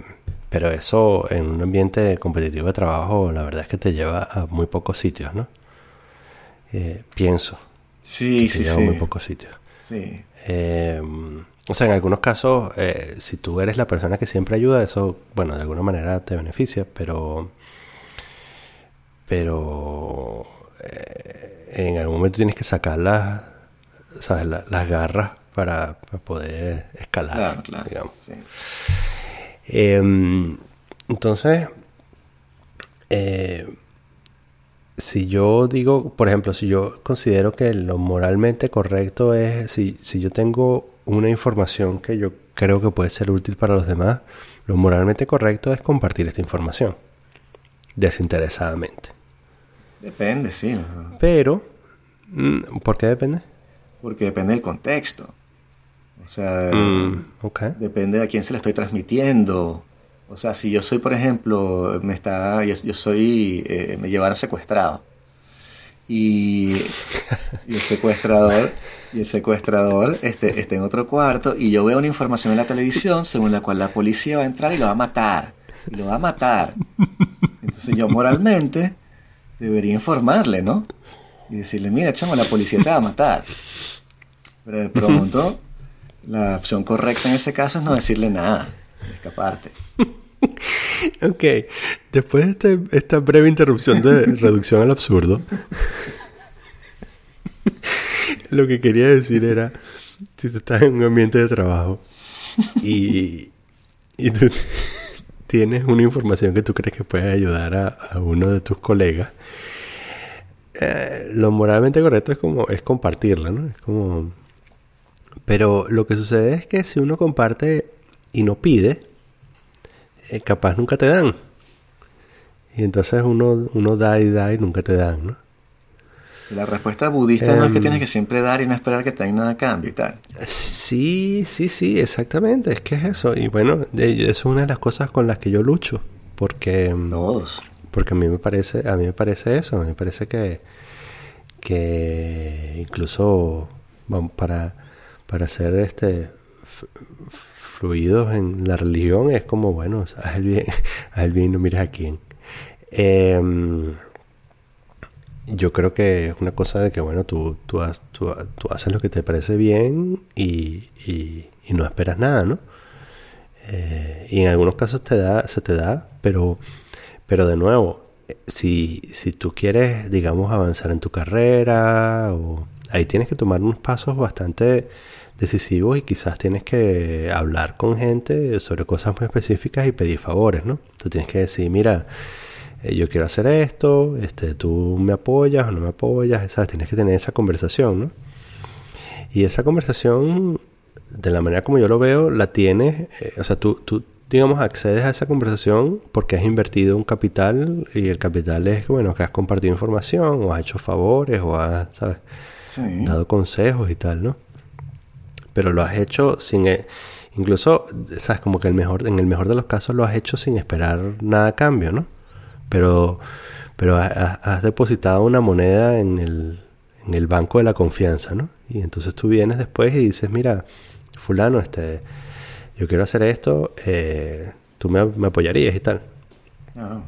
pero eso en un ambiente competitivo de trabajo, la verdad es que te lleva a muy pocos sitios, ¿no? Eh, pienso Sí, que te sí, lleva a sí. muy pocos sitios. Sí. Eh, o sea, en algunos casos, eh, si tú eres la persona que siempre ayuda, eso, bueno, de alguna manera te beneficia, pero, pero en algún momento tienes que sacar las, ¿sabes? La- las garras para, para poder escalar, Claro, claro. digamos. sí. Em, entonces, eh, si yo digo, por ejemplo, si yo considero que lo moralmente correcto es, si, si yo tengo una información que yo creo que puede ser útil para los demás, lo moralmente correcto es compartir esta información desinteresadamente. Depende, sí. Pero, mm, ¿por qué depende? Porque depende del contexto. O sea, Mm, depende de a quién se la estoy transmitiendo. O sea, si yo soy, por ejemplo, me está, yo, yo soy, eh, me llevaron secuestrado. Y, y (laughs) el secuestrador, y el secuestrador este, está en otro cuarto y yo veo una información en la televisión según la cual la policía va a entrar y lo va a matar. Y lo va a matar. Entonces yo moralmente debería informarle, ¿no? Y decirle, mira, chamo, la policía te va a matar. Pero de pronto, la opción correcta en ese caso es no decirle nada, escaparte. (laughs) Ok, después de este- esta breve interrupción de (laughs) reducción al absurdo, lo que quería decir era, si tú estás en un ambiente de trabajo y, y tú tienes una información que tú crees que puede ayudar a, a uno de tus colegas, eh, lo moralmente correcto es como es compartirla, ¿no? Es como... Pero lo que sucede es que si uno comparte y no pide, eh, capaz nunca te dan. Y entonces uno, uno da y da y nunca te dan, ¿no? La respuesta budista no es que Em. tienes que siempre dar y no esperar que te den nada a cambio y tal. Sí, sí, sí, exactamente. Es que es eso. Y bueno, eso es una de las cosas con las que yo lucho. Porque, mm, Todos. porque a mí me parece, a mí me parece eso. A mí me parece que, que incluso vamos, para, para ser este fluidos en la religión es como bueno, haz el bien, haz no mires a quién. Em, yo creo que es una cosa de que, bueno, tú, tú, haces lo que te parece bien y, y, no esperas nada, ¿no? Eh, y en algunos casos te da, se te da, pero, pero de nuevo, si, si tú quieres, digamos, avanzar en tu carrera, o, ahí tienes que tomar unos pasos bastante decisivos y quizás tienes que hablar con gente sobre cosas muy específicas y pedir favores, ¿no? Tú tienes que decir, mira, eh, yo quiero hacer esto, este, tú me apoyas o no me apoyas, ¿sabes? Tienes que tener esa conversación, ¿no? Y esa conversación, de la manera como yo lo veo, la tienes, eh, o sea, tú, tú, digamos, accedes a esa conversación porque has invertido un capital y el capital es, bueno, que has compartido información o has hecho favores o has, ¿sabes? Dado consejos y tal, ¿no? Pero lo has hecho sin... Eh, incluso, ¿sabes? Como que el mejor, en el mejor de los casos lo has hecho sin esperar nada a cambio, ¿no? pero, pero has, depositado una moneda en el, en el banco de la confianza, ¿no? Y entonces tú vienes después y dices, mira, fulano, este, yo quiero hacer esto, eh, tú me, apoyarías y tal. Ah.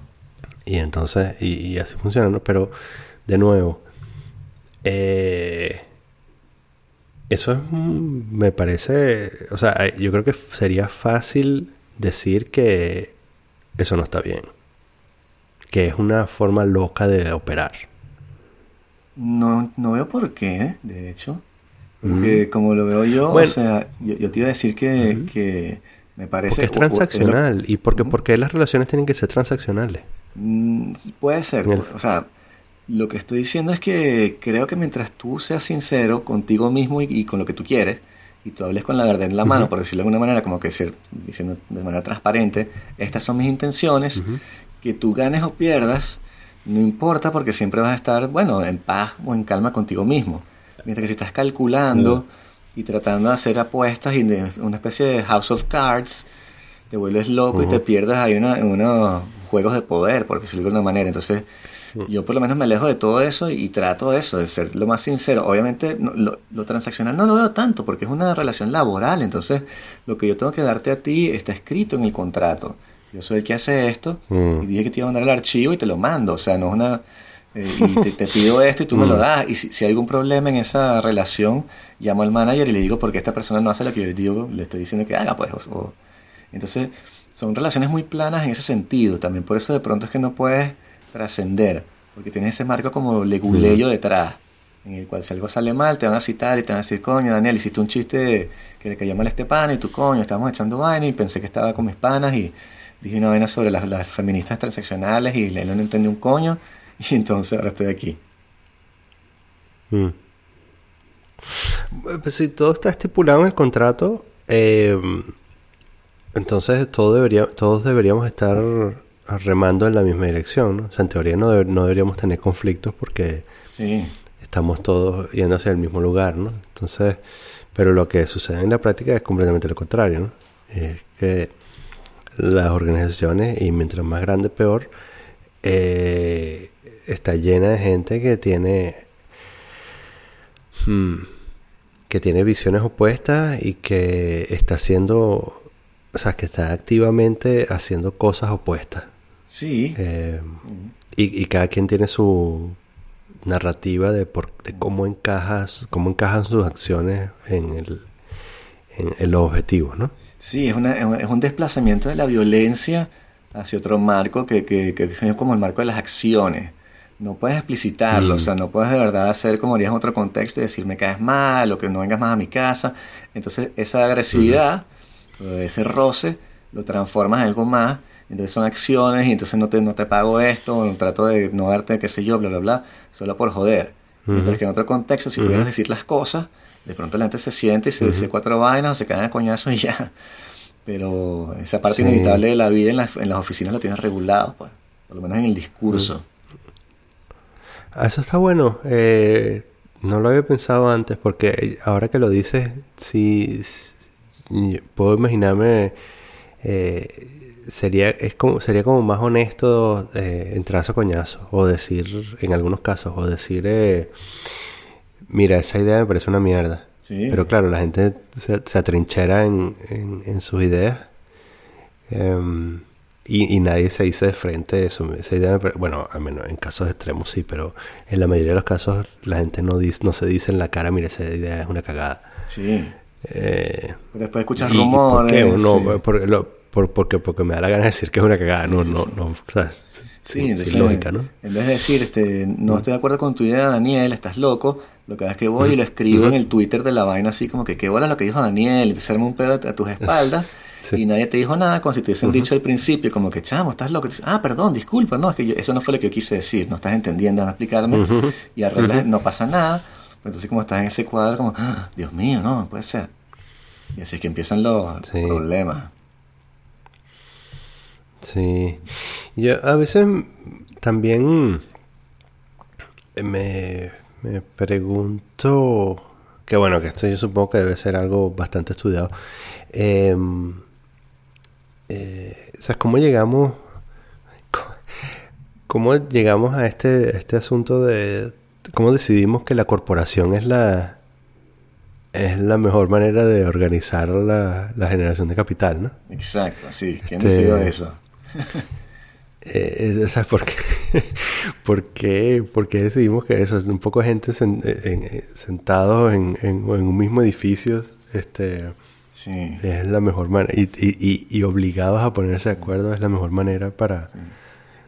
Y entonces, y, así funciona, ¿no? Pero, de nuevo, eh, eso es, me parece, o sea, yo creo que sería fácil decir que eso no está bien que es una forma loca de operar. No, no veo por qué, de hecho. Porque como lo veo yo, o sea, yo, te iba a decir que, me parece... Porque es transaccional. ¿Y porque, por qué las relaciones tienen que ser transaccionales? Mm, puede ser. O sea, lo que estoy diciendo es que creo que mientras tú seas sincero contigo mismo y, con lo que tú quieres, y tú hables con la verdad en la mano, por decirlo de alguna manera, como que ser, diciendo de manera transparente, estas son mis intenciones, que tú ganes o pierdas, no importa porque siempre vas a estar, bueno, en paz o en calma contigo mismo. Mientras que si estás calculando y tratando de hacer apuestas y de una especie de house of cards, te vuelves loco y te pierdes ahí una, unos juegos de poder, por decirlo de alguna manera. Entonces, yo por lo menos me alejo de todo eso y trato eso, de ser lo más sincero. Obviamente, lo, lo, transaccional no lo veo tanto porque es una relación laboral. Entonces, lo que yo tengo que darte a ti está escrito en el contrato yo soy el que hace esto mm. y dije que te iba a mandar el archivo y te lo mando, o sea, no es una... Eh, y te, (laughs) pido esto y tú me lo mm. das. Y si, hay algún problema en esa relación, llamo al manager y le digo porque esta persona no hace lo que yo le digo, le estoy diciendo que haga, pues. entonces, son relaciones muy planas en ese sentido. También por eso de pronto es que no puedes trascender, porque tienes ese marco como leguleyo detrás, en el cual si algo sale mal, te van a citar y te van a decir, coño, Daniel, hiciste un chiste que le cayó mal a este pana y tú, coño, estábamos echando vaina y pensé que estaba con mis panas y dije una vaina sobre las, feministas transaccionales y él no entendió un coño (laughs) y entonces ahora estoy aquí. Pues si todo está estipulado en el contrato, eh, entonces todo debería, todos deberíamos estar remando en la misma dirección. ¿no? O sea, en teoría no, no deberíamos tener conflictos porque estamos todos yendo hacia el mismo lugar. ¿no? Entonces, pero lo que sucede en la práctica es completamente lo contrario. ¿no? Es que las organizaciones, y mientras más grande peor, eh, está llena de gente que tiene hmm, que tiene visiones opuestas y que está haciendo, o sea, que está activamente haciendo cosas opuestas. Sí. Eh, y, cada quien tiene su narrativa de, por, de cómo encajas, cómo encajan sus acciones en el, en, en los objetivos, ¿no? Sí, es, una, es un desplazamiento de la violencia hacia otro marco que, que, que es como el marco de las acciones. No puedes explicitarlo, o sea, no puedes de verdad hacer como harías en otro contexto y decir me caes mal o que no vengas más a mi casa. Entonces, esa agresividad, ese roce, lo transformas en algo más. Entonces, son acciones y entonces no te, no te pago esto, o trato de no darte, qué sé yo, bla, bla, bla, solo por joder. Mientras que en otro contexto, si pudieras decir las cosas, de pronto la gente se siente y se dice cuatro vainas o se caen a coñazo y ya. Pero esa parte inevitable de la vida en, las oficinas lo tienes regulado, pues, por lo menos en el discurso. Ah, eso está bueno. Eh, no lo había pensado antes porque ahora que lo dices, sí, puedo imaginarme... Eh, sería es como sería como más honesto eh, entrar a coñazo o decir en algunos casos o decir eh, mira, esa idea me parece una mierda. Pero claro, la gente se, atrinchera en, sus ideas. Em, Y, nadie se dice de frente eso. Esa idea bueno, al menos en casos extremos sí, pero en la mayoría de los casos la gente no, dice, no se dice en la cara, mire, esa idea es una cagada. Sí. Eh, pero después escuchas rumores. ¿Por qué? por, porque, porque me da la gana de decir que es una cagada. no, no, no, Sí, lógica, ¿no? En vez de decir, este, no mm. estoy de acuerdo con tu idea, Daniel, estás loco, lo que hago es que voy y lo escribo en el Twitter de la vaina así como que qué bola lo que dijo Daniel, y te arma un pedo a tus espaldas. (laughs) Y nadie te dijo nada, como si te hubiesen dicho al principio, como que, chamo, estás loco. ah, perdón, disculpa, no, es que eso no fue lo que yo quise decir, no estás entendiendo, a explicarme. Y arreglas, no pasa nada. Entonces, como estás en ese cuadro, como, ah, Dios mío, no, no puede ser. Y así es que empiezan los problemas. Sí. Yo a veces también me, me pregunto, que bueno, que esto yo supongo que debe ser algo bastante estudiado. Eh, eh, ¿cómo llegamos, (laughs) cómo llegamos a este, este asunto de cómo decidimos que la corporación es la es la mejor manera de organizar la, generación de capital, ¿no? Exacto, sí. ¿Quién este, decidió eso? (laughs) eh, ¿Sabes (laughs) por qué? ¿Por qué? decidimos que eso? Es un poco gente sentados en, en, un mismo edificio, este Sí. Es la mejor manera. Y, y, y, obligados a ponerse de acuerdo es la mejor manera para...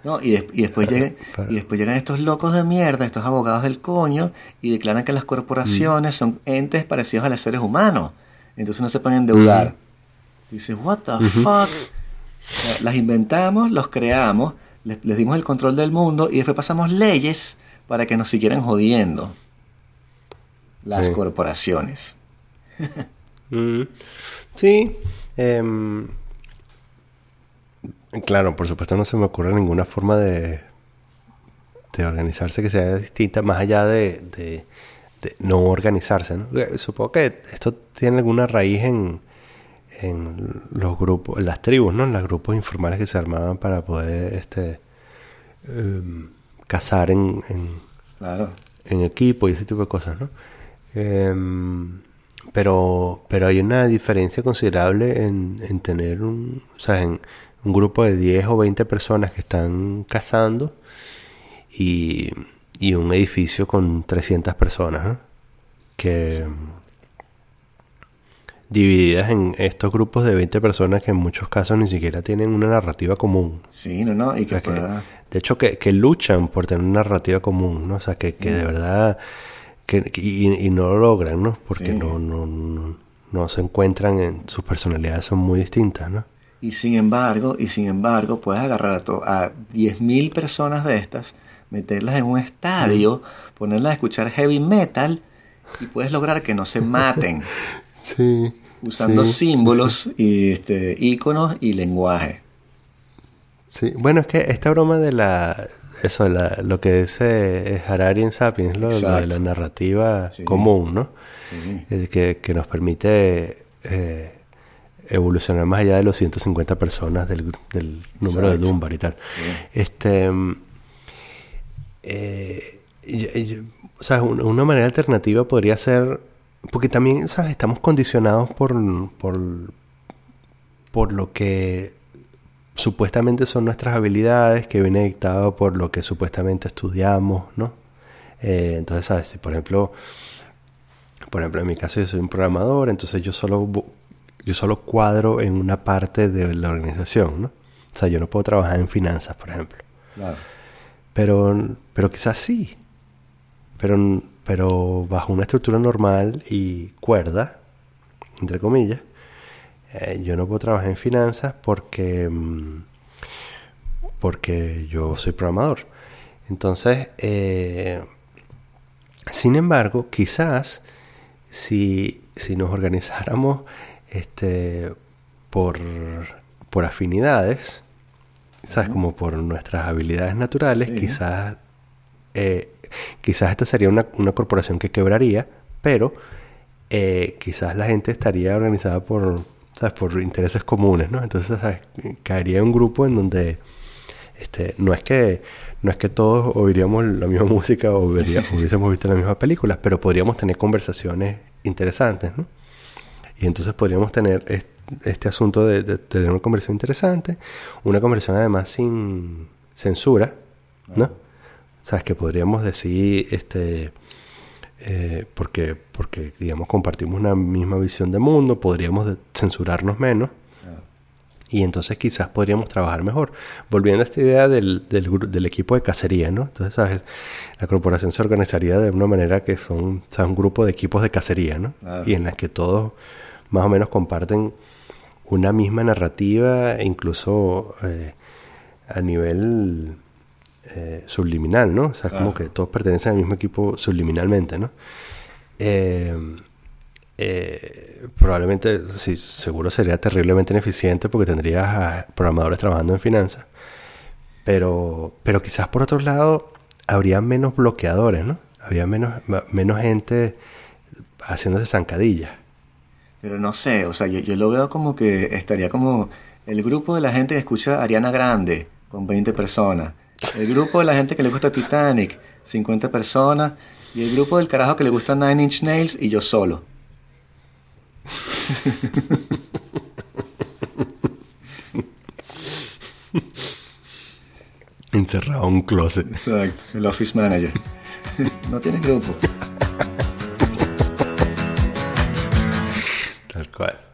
No, y, y, después llegan, y después llegan estos locos de mierda, estos abogados del coño, y declaran que las corporaciones mm. son entes parecidos a los seres humanos. Entonces no se pueden endeudar. Mm. dices, what the fuck? Las inventamos, los creamos, les, dimos el control del mundo y después pasamos leyes para que nos siguieran jodiendo. Las corporaciones. Mm. Sí. Em, claro, por supuesto no se me ocurre ninguna forma de, de organizarse que sea distinta, más allá de, no organizarse. Eh, supongo que esto tiene alguna raíz en, en los grupos, en las tribus, ¿no? En los grupos informales que se armaban para poder este em, cazar en, en, equipo y ese tipo de cosas, ¿no? Em, pero, pero hay una diferencia considerable en, en tener un, o sea, en un grupo de 10 o 20 personas que están cazando y, y un edificio con 300 personas, que divididas en estos grupos de 20 personas que en muchos casos ni siquiera tienen una narrativa común. Sí, no, no, y que, de hecho que, que, luchan por tener una narrativa común, ¿no? O sea, que, que de verdad que, y, no lo logran, ¿no? Porque no, no, no, se encuentran en sus personalidades son muy distintas, ¿no? Y sin embargo, y sin embargo, puedes agarrar a, a 10.000 personas de estas, meterlas en un estadio, ponerlas a escuchar heavy metal y puedes lograr que no se maten. (laughs) sí. Usando símbolos y este iconos y lenguaje. Sí, bueno, es que esta broma de la eso, lo que dice Harari en Sapiens, lo, de la narrativa común, ¿no? que, nos permite eh, evolucionar más allá de los 150 personas del, número de Dunbar y tal. Este, eh, o sea, una manera alternativa podría ser, porque también, ¿sabes? Estamos condicionados por, por, por lo que supuestamente son nuestras habilidades que viene dictado por lo que supuestamente estudiamos, ¿no? Eh, entonces, ¿sabes? Si por ejemplo, por ejemplo, en mi caso yo soy un programador, entonces yo solo, yo solo cuadro en una parte de la organización, ¿no? O sea, yo no puedo trabajar en finanzas, por ejemplo. Claro. Pero, pero quizás sí. Pero, pero bajo una estructura normal y cuerda, entre comillas, eh, yo no puedo trabajar en finanzas porque, mm, porque yo soy programador. Entonces, eh, sin embargo, quizás si, si nos organizáramos este, por, por afinidades, ¿sabes? Como por nuestras habilidades naturales, quizás, eh, quizás esta sería una, una, corporación que quebraría, pero quizás la gente estaría organizada por, ¿sabes? por intereses comunes, ¿no? Entonces caería en un grupo en donde este, no es que no es que todos oiríamos la misma (laughs) música o, hubiésemos visto las mismas películas, pero podríamos tener conversaciones interesantes, ¿no? Y entonces podríamos tener este asunto de, de tener una conversación interesante, una conversación además sin censura, ¿no? Sabes que podríamos decir, este, eh, porque, porque, digamos, compartimos una misma visión de mundo, podríamos censurarnos menos. Y entonces quizás podríamos trabajar mejor. Volviendo a esta idea del, del, del, equipo de cacería, ¿no? Entonces, ¿sabes? La corporación se organizaría de una manera que son un grupo de equipos de cacería, ¿no? Y en las que todos más o menos comparten una misma narrativa, e incluso eh, a nivel eh, subliminal, ¿no? O sea, como que todos pertenecen al mismo equipo subliminalmente, ¿no? Eh, eh, probablemente, sí, seguro sería terriblemente ineficiente porque tendrías a programadores trabajando en finanzas. Pero, pero quizás por otro lado, habría menos bloqueadores, ¿no? Habría menos, menos gente haciéndose zancadillas. Pero no sé, o sea, yo, yo, lo veo como que estaría como el grupo de la gente que escucha Ariana Grande con 20 personas. El grupo de la gente que le gusta Titanic, 50 personas. Y el grupo del carajo que le gusta Nine Inch Nails y yo solo. Encerrado en un closet. Exacto, el office manager. no tiene grupo. Tal cual.